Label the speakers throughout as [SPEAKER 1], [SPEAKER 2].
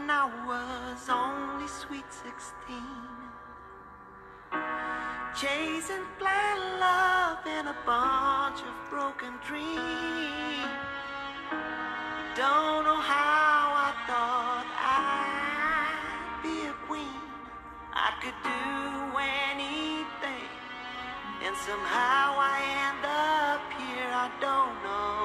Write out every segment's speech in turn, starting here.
[SPEAKER 1] when I was only sweet sixteen. Chasing blind love in a bunch of broken dreams. Don't know how I thought I'd be a queen. I could do anything, and somehow I end up here. I don't know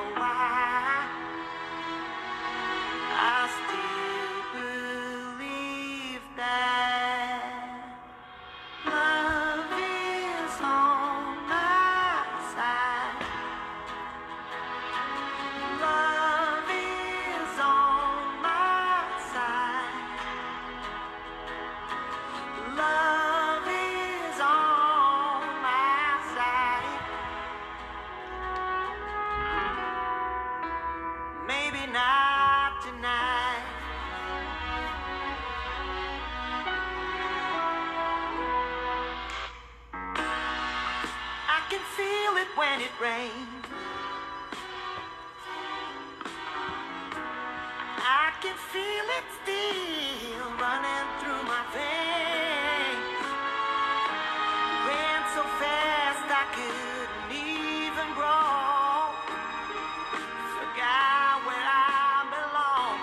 [SPEAKER 1] can feel it still running through my veins. Ran so fast I couldn't even grow. Forgot where I belong.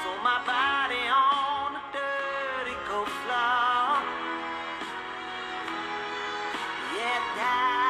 [SPEAKER 1] So my body on the dirty cold floor. Yet I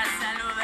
[SPEAKER 2] la
[SPEAKER 3] salud.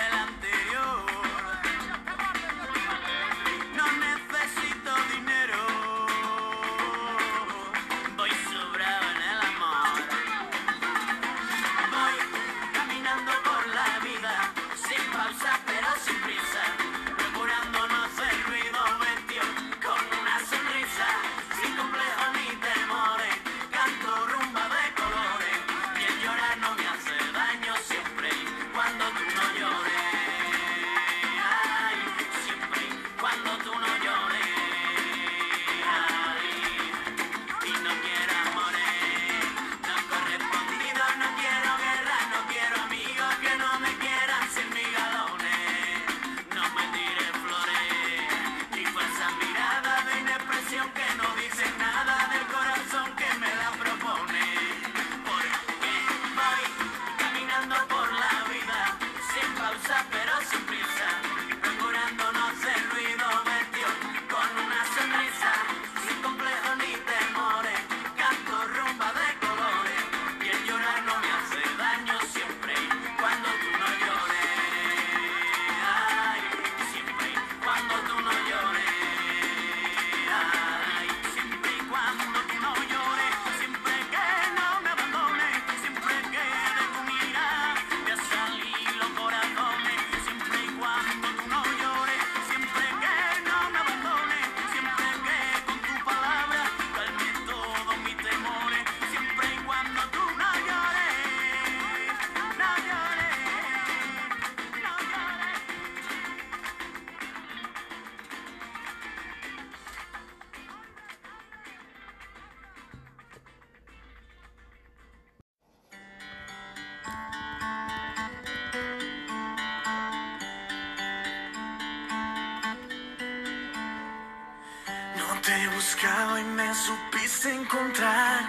[SPEAKER 3] buscaba y me supiste encontrar.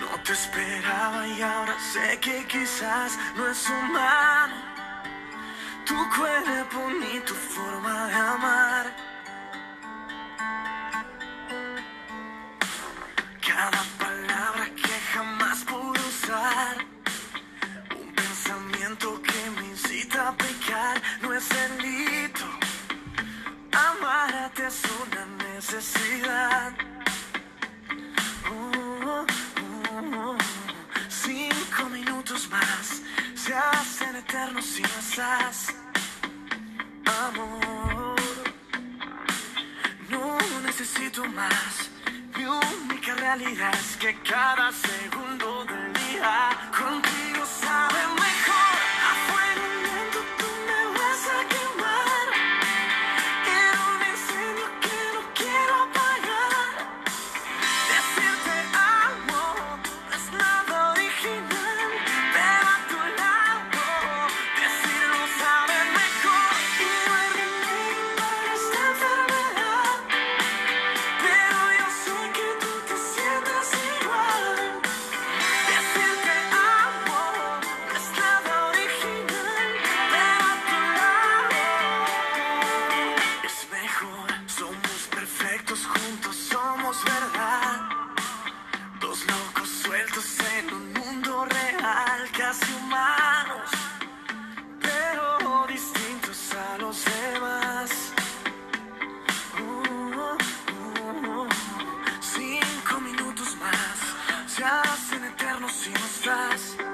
[SPEAKER 3] No te esperaba y ahora sé que quizás no es humano. Tu cuerpo ni tu forma de amar. Cada palabra que jamás pude usar. Un pensamiento que me incita a pecar no es el lío. necesidad. Uh, uh, uh, uh, cinco minutos más se hacen eternos si no estás, amor. No necesito más. Mi única realidad es que cada segundo del día contigo sabe mejor. trust.